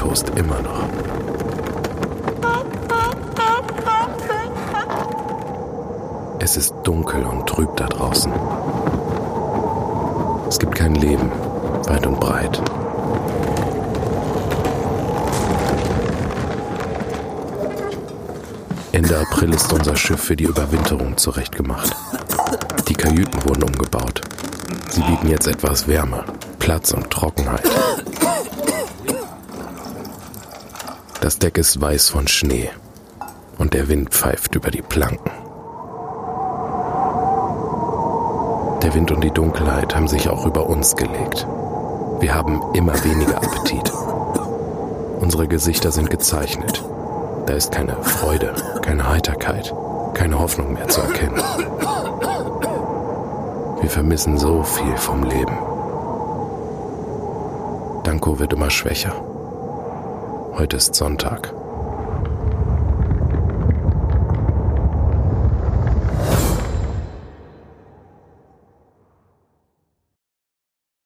tost immer noch. Es ist dunkel und trüb da draußen. Es gibt kein Leben, weit und breit. Ende April ist unser Schiff für die Überwinterung zurechtgemacht. Die Kajüten wurden umgebaut. Sie bieten jetzt etwas Wärme, Platz und Trockenheit. Das Deck ist weiß von Schnee und der Wind pfeift über die Planken. Der Wind und die Dunkelheit haben sich auch über uns gelegt. Wir haben immer weniger Appetit. Unsere Gesichter sind gezeichnet. Da ist keine Freude, keine Heiterkeit, keine Hoffnung mehr zu erkennen. Wir vermissen so viel vom Leben. Danko wird immer schwächer. Heute ist Sonntag.